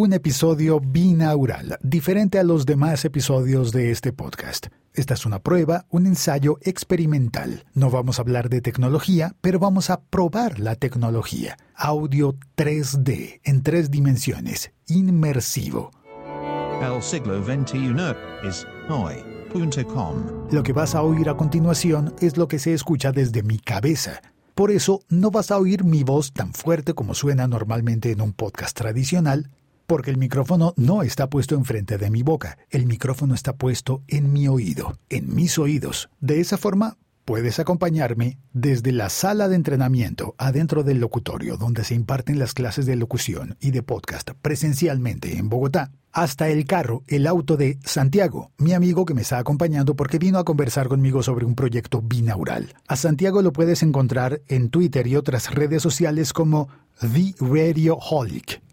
un episodio binaural, diferente a los demás episodios de este podcast. Esta es una prueba, un ensayo experimental. No vamos a hablar de tecnología, pero vamos a probar la tecnología. Audio 3D, en tres dimensiones, inmersivo. El siglo XXI es hoy.com. Lo que vas a oír a continuación es lo que se escucha desde mi cabeza. Por eso no vas a oír mi voz tan fuerte como suena normalmente en un podcast tradicional, porque el micrófono no está puesto enfrente de mi boca, el micrófono está puesto en mi oído, en mis oídos. De esa forma, puedes acompañarme desde la sala de entrenamiento adentro del locutorio donde se imparten las clases de locución y de podcast presencialmente en Bogotá, hasta el carro, el auto de Santiago, mi amigo que me está acompañando porque vino a conversar conmigo sobre un proyecto binaural. A Santiago lo puedes encontrar en Twitter y otras redes sociales como The Radio Holic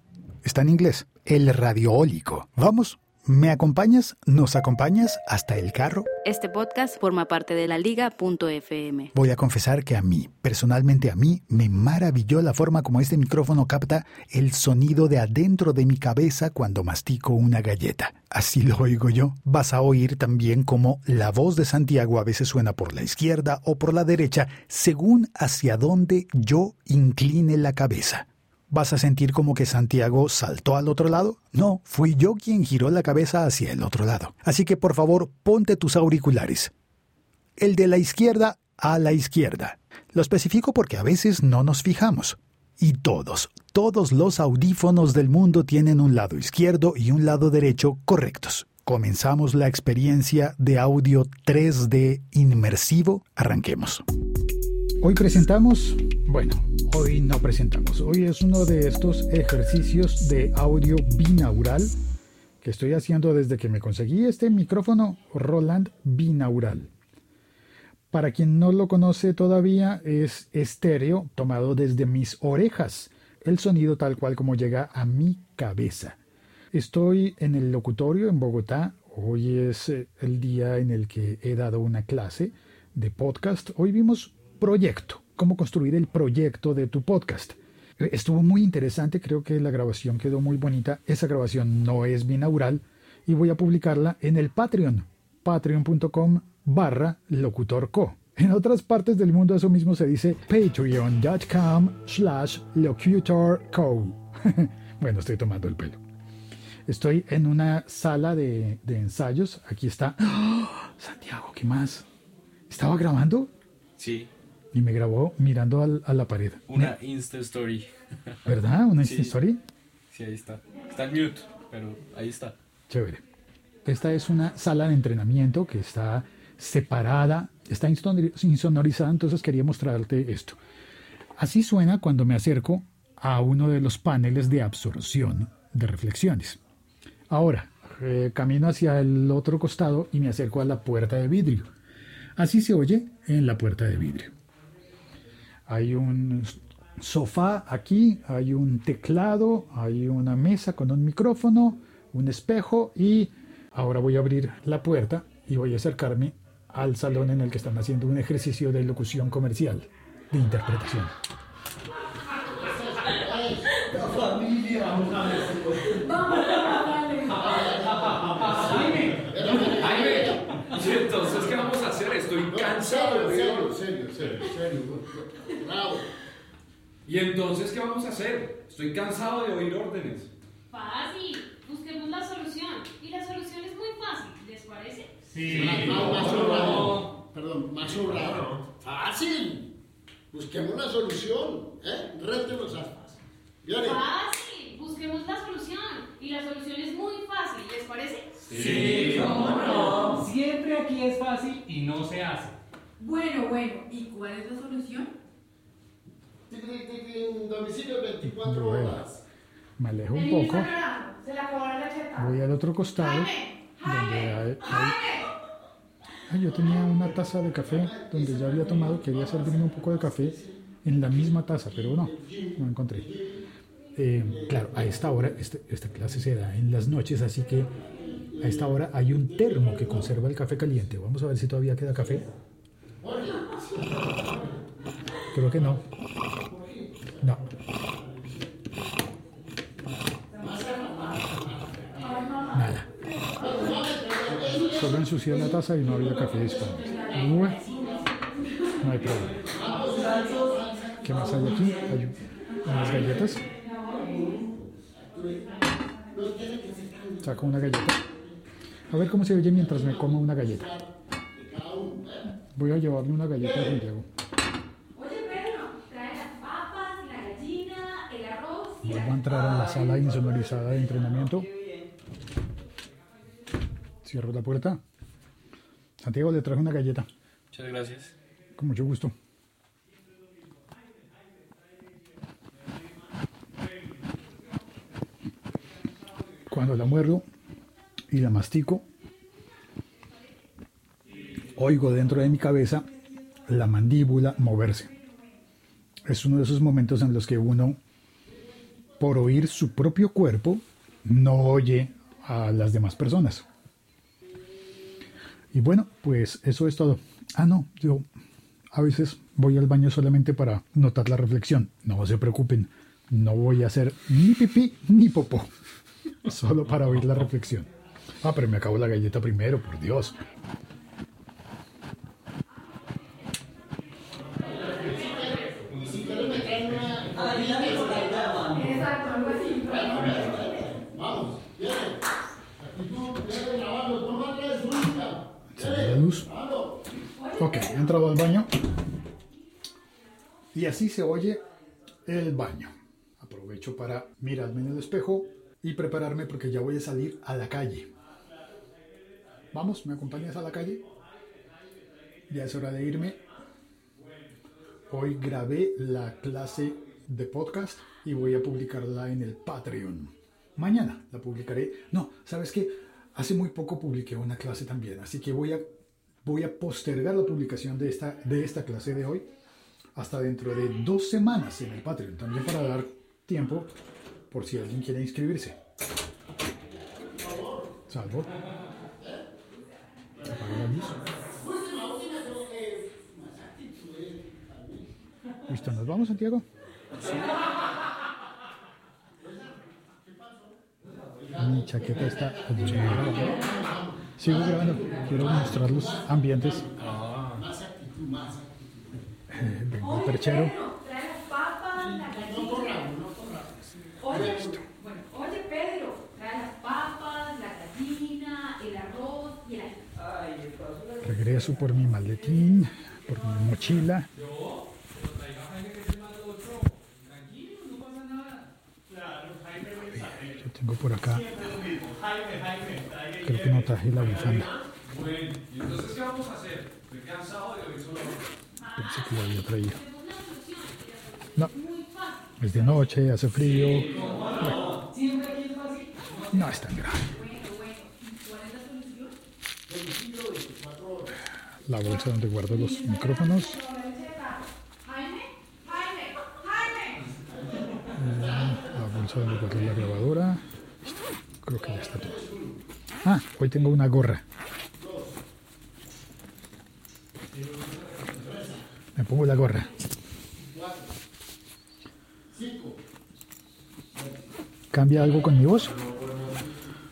está en inglés, el radioólico. Vamos, ¿me acompañas? ¿Nos acompañas hasta el carro? Este podcast forma parte de la liga.fm. Voy a confesar que a mí, personalmente a mí, me maravilló la forma como este micrófono capta el sonido de adentro de mi cabeza cuando mastico una galleta. Así lo oigo yo. Vas a oír también cómo la voz de Santiago a veces suena por la izquierda o por la derecha, según hacia dónde yo incline la cabeza. ¿Vas a sentir como que Santiago saltó al otro lado? No, fui yo quien giró la cabeza hacia el otro lado. Así que por favor, ponte tus auriculares. El de la izquierda a la izquierda. Lo especifico porque a veces no nos fijamos. Y todos, todos los audífonos del mundo tienen un lado izquierdo y un lado derecho correctos. Comenzamos la experiencia de audio 3D inmersivo. Arranquemos. Hoy presentamos, bueno, hoy no presentamos, hoy es uno de estos ejercicios de audio binaural que estoy haciendo desde que me conseguí este micrófono Roland binaural. Para quien no lo conoce todavía, es estéreo tomado desde mis orejas, el sonido tal cual como llega a mi cabeza. Estoy en el locutorio en Bogotá, hoy es eh, el día en el que he dado una clase de podcast. Hoy vimos proyecto, cómo construir el proyecto de tu podcast. Eh, estuvo muy interesante, creo que la grabación quedó muy bonita. Esa grabación no es binaural y voy a publicarla en el Patreon, patreon.com barra locutorco. En otras partes del mundo eso mismo se dice patreon.com slash locutorco. bueno, estoy tomando el pelo. Estoy en una sala de, ensayos. Aquí está. ¡Oh! Santiago, ¿qué más? ¿Estaba grabando? Sí y me grabó mirando a la pared. Una Insta Story. ¿Verdad? ¿Una Insta Story? Sí, ahí está. Está en mute, pero ahí está. Chévere. Esta es una sala de entrenamiento que está separada, está insonorizada, entonces quería mostrarte esto. Así suena cuando me acerco a uno de los paneles de absorción de reflexiones. Ahora, eh, camino hacia el otro costado y me acerco a la puerta de vidrio. Así se oye en la puerta de vidrio. Hay un sofá aquí, hay un teclado, hay una mesa con un micrófono, un espejo y ahora voy a abrir la puerta y voy a acercarme al salón en el que están haciendo un ejercicio de locución comercial, de interpretación. entonces qué vamos a hacer? Serio, serio, serio. ¿Y entonces qué vamos a hacer? Estoy cansado de oír órdenes. Fácil, busquemos la solución. Y la solución es muy fácil, ¿les parece? Sí. Más, sobrado. Perdón, más sobrado. Fácil. Busquemos la solución. ¿Eh? Rétenos aspas. Fácil, busquemos la solución. Y la solución es muy fácil, ¿les parece? Sí, cómo no. Siempre aquí es fácil y no se hace. Bueno, bueno, ¿y cuál es la solución? domicilio 24 horas. Me alejo un poco. Se la Voy al otro costado. Donde hay, yo tenía una taza de café donde ya había tomado, quería servirme un poco de café en la misma taza, pero no, no encontré. Eh, claro, a esta hora, este, esta clase se da en las noches, así que a esta hora hay un termo que conserva el café caliente. Vamos a ver si todavía queda café. Creo que no. No. Nada. Solo ensucié la taza y no había café disponible. No hay problema. ¿Qué más hay aquí? Hay unas galletas. Saco una galleta. A ver cómo se oye mientras me como una galleta. Voy a llevarle una galleta a Santiago. Oye, Pedro, trae las papas, la gallina, el arroz y Vuelvo a entrar a la sala insonorizada de entrenamiento. Cierro la puerta. Santiago le traje una galleta. Muchas gracias. Con mucho gusto. Cuando la muerdo y la mastico, oigo dentro de mi cabeza la mandíbula moverse. Es uno de esos momentos en los que uno, por oír su propio cuerpo, no oye a las demás personas. Y bueno, pues eso es todo. Ah, no, yo a veces voy al baño solamente para notar la reflexión. No se preocupen, no voy a hacer ni pipí ni popó. Solo para oír la reflexión. Ah, pero me acabo la galleta primero, por Dios. Vamos, viene. Actitud, viene grabando, toma tres, única. Encendí la luz. Ok, he entrado al baño. Y así se oye el baño. Aprovecho para mirarme en el espejo y prepararme porque ya voy a salir a la calle. Vamos, ¿me acompañas a la calle? Ya es hora de irme. Hoy grabé la clase de podcast y voy a publicarla en el Patreon. Mañana la publicaré. No, ¿sabes qué? Hace muy poco publiqué una clase también, así que voy a, voy a postergar la publicación de esta, de esta clase de hoy hasta dentro de dos semanas en el Patreon, también para dar tiempo por si alguien quiere inscribirse. Salvo. Listo, ¿nos vamos, Santiago? Mi chaqueta está Sigo grabando. Quiero mostrar los ambientes. Eh, vengo al perchero. trae las papas, la gallina. Oye, bueno, oye, Pedro, trae las papas, la gallina, el arroz y el Regreso por mi maletín, por mi mochila. Yo tengo por acá. Creo que no traje la bufanda. Bueno. Pensé que lo había traído. No, es de noche, hace frío. No es tan grave. La bolsa donde guardo los micrófonos. La bolsa donde guardo la grabadora. Listo, Creo que ya está todo. Ah, hoy tengo una gorra. Me pongo la gorra. ¿Cambia algo con mi voz?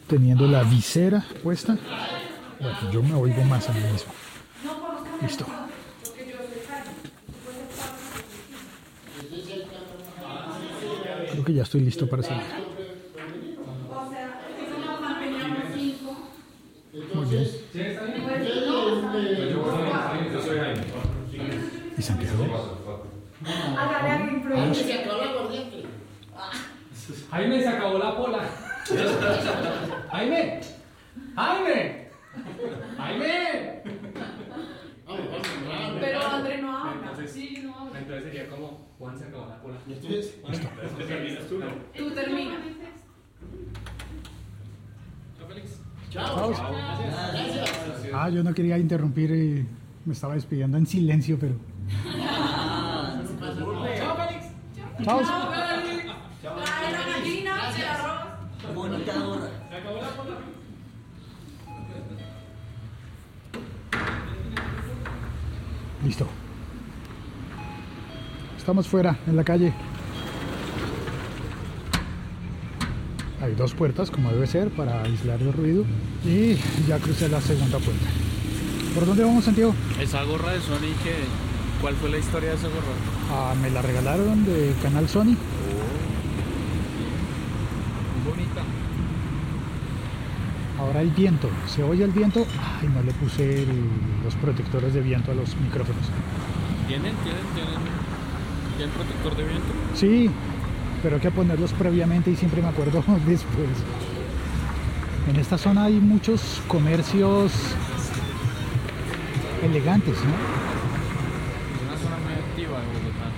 Teniendo la visera puesta. Yo me oigo más a mí mismo. Listo. Creo que ya estoy listo para salir. Muy bien. ¿Y Santiago? Se acabó la corriente. Jaime se acabó la pola. Jaime. Jaime. Jaime. Pero André no habla. Entonces, Sí, no habla. entonces sería como Juan se acabó la pola. Entonces, terminas tú. Tú termina. Chao, Félix. chao. Gracias. Ah, yo no quería interrumpir y me estaba despidiendo en silencio, pero. Chao, Félix. Chao. Listo. Estamos fuera, en la calle. Hay dos puertas, como debe ser, para aislar el ruido. Y ya crucé la segunda puerta. ¿Por dónde vamos, Santiago? Esa gorra de Sony, que, ¿cuál fue la historia de esa gorra? Ah, me la regalaron de Canal Sony. Muy bonita. Ahora hay viento. ¿Se oye el viento? Ay, no le puse el- los protectores de viento a los micrófonos. ¿Tienen, tienen, tienen, tienen protector de viento? Sí, pero hay que ponerlos previamente y siempre me acuerdo después. En esta zona hay muchos comercios elegantes, ¿no? Es una zona muy activa de Bogotá.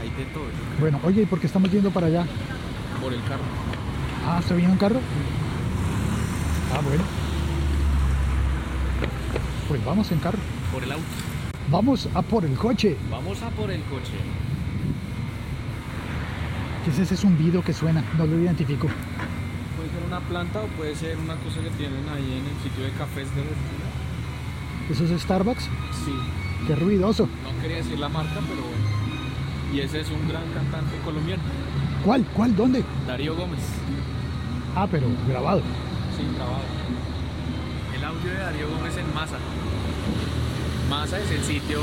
Hay de todo, Bueno, oye, ¿y por qué estamos yendo para allá? por el carro. Ah, ¿usted viene en carro? Ah, bueno. Pues vamos en carro. Por el auto. Vamos a por el coche. Vamos a por el coche. ¿Qué es ese zumbido que suena? No lo identifico. Puede ser una planta o puede ser una cosa que tienen ahí en el sitio de cafés de Argentina. ¿Eso es Starbucks? Sí. Qué ruidoso. No quería decir la marca, pero bueno. Y ese es un gran cantante colombiano, ¿Cuál? ¿Cuál? ¿Dónde? Darío Gómez. Ah, pero grabado. Sí, grabado. Darío Gómez en Masa. Masa es el sitio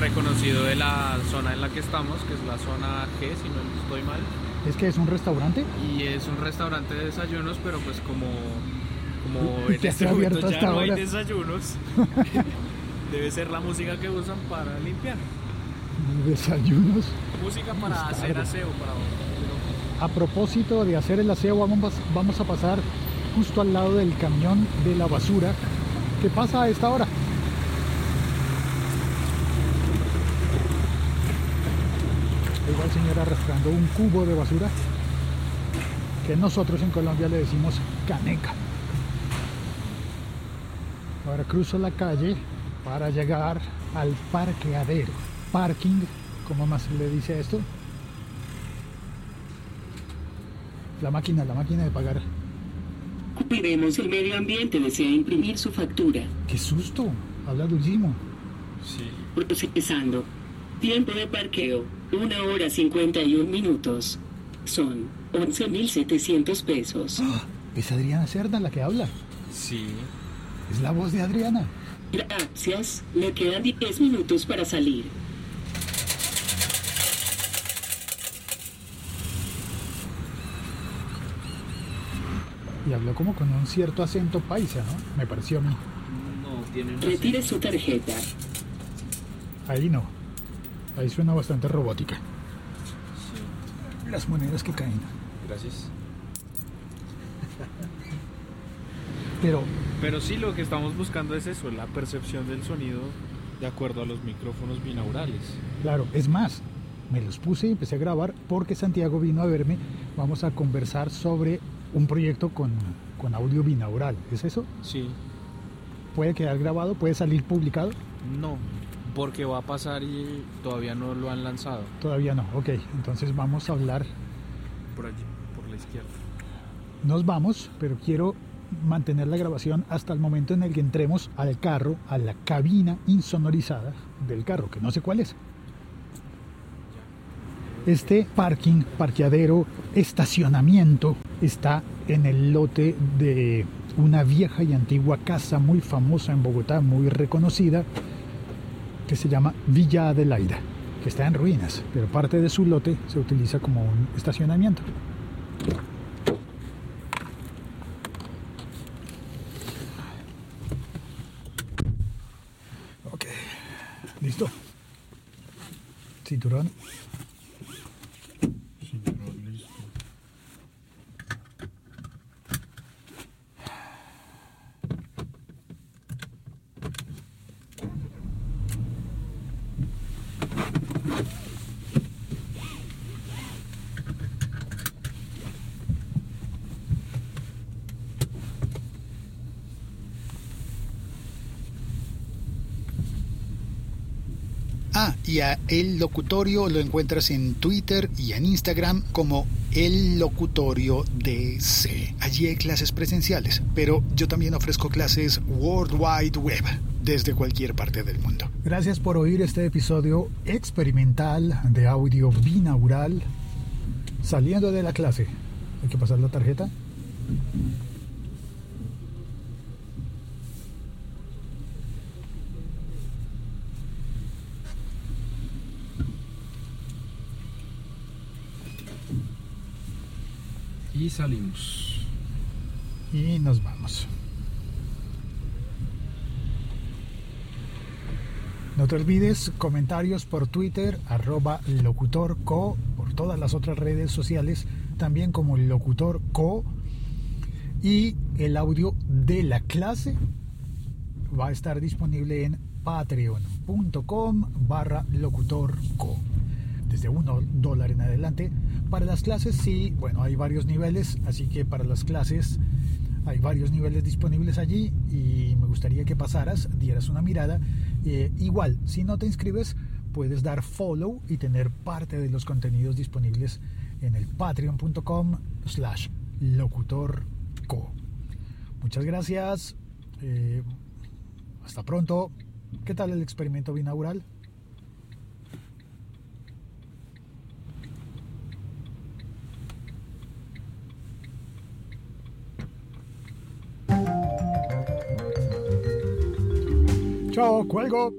reconocido de la zona en la que estamos, que es la zona G, si no estoy mal. ¿Es que es un restaurante? Y es un restaurante de desayunos, pero pues como, como ¿Y en este está abierto momento ya no hay desayunos, debe ser la música que usan para limpiar. Desayunos. Música para hacer aseo, para... A propósito de hacer el aseo, vamos, vamos a pasar justo al lado del camión de la basura. ¿Qué pasa a esta hora? Igual el arrastrando un cubo de basura que nosotros en Colombia le decimos caneca. Ahora cruzo la calle para llegar al parqueadero. Parking, ¿cómo más le dice esto? La máquina, la máquina de pagar. Cuidemos el medio ambiente, desea imprimir su factura. ¡Qué susto! Habla dulcísimo. Sí. Procesando. Tiempo de parqueo, 1 hora 51 minutos. Son 11.700 pesos. Es Adriana Cerda la que habla. Sí. Es la voz de Adriana. Gracias. Le quedan 10 minutos para salir. Y habló como con un cierto acento paisa, ¿no? Me pareció a mí. No, tienen un Retire su tarjeta. Ahí no. Ahí suena bastante robótica. Las monedas que caen. Gracias. Pero Pero sí, lo que estamos buscando es eso, la percepción del sonido de acuerdo a los micrófonos binaurales. Claro, es más, me los puse y empecé a grabar porque Santiago vino a verme. Vamos a conversar sobre un proyecto con, con audio binaural. ¿Es eso? Sí. ¿Puede quedar grabado? ¿Puede salir publicado? No, porque va a pasar y todavía no lo han lanzado. Todavía no. Ok, entonces vamos a hablar. Por allí, por la izquierda. Nos vamos, pero quiero mantener la grabación hasta el momento en el que entremos al carro, a la cabina insonorizada del carro, que no sé cuál es. Este parking, parqueadero, estacionamiento está en el lote de una vieja y antigua casa muy famosa en Bogotá, muy reconocida, que se llama Villa Adelaida, que está en ruinas, pero parte de su lote se utiliza como un estacionamiento. Ok, listo. Cinturón. Ah, El Locutorio lo encuentras en Twitter y en Instagram como El Locutorio DC. Allí hay clases presenciales, pero yo también ofrezco clases World Wide Web desde cualquier parte del mundo. Gracias por oír este episodio experimental de audio binaural saliendo de la clase Hay que pasar la tarjeta. Y salimos. Y nos vamos. No te olvides comentarios por Twitter, arroba locutorco, por todas las otras redes sociales, también como locutorco. Y el audio de la clase va a estar disponible en patreon.com barra locutorco. Desde uno dólar en adelante. Para las clases sí, bueno, hay varios niveles, así que para las clases hay varios niveles disponibles allí y me gustaría que pasaras, dieras una mirada. Eh, igual, si no te inscribes, puedes dar follow y tener parte de los contenidos disponibles en el patreon.com slash locutorco. Muchas gracias. eh, hasta pronto. ¿Qué tal el experimento binaural? Ciao, cuelgo.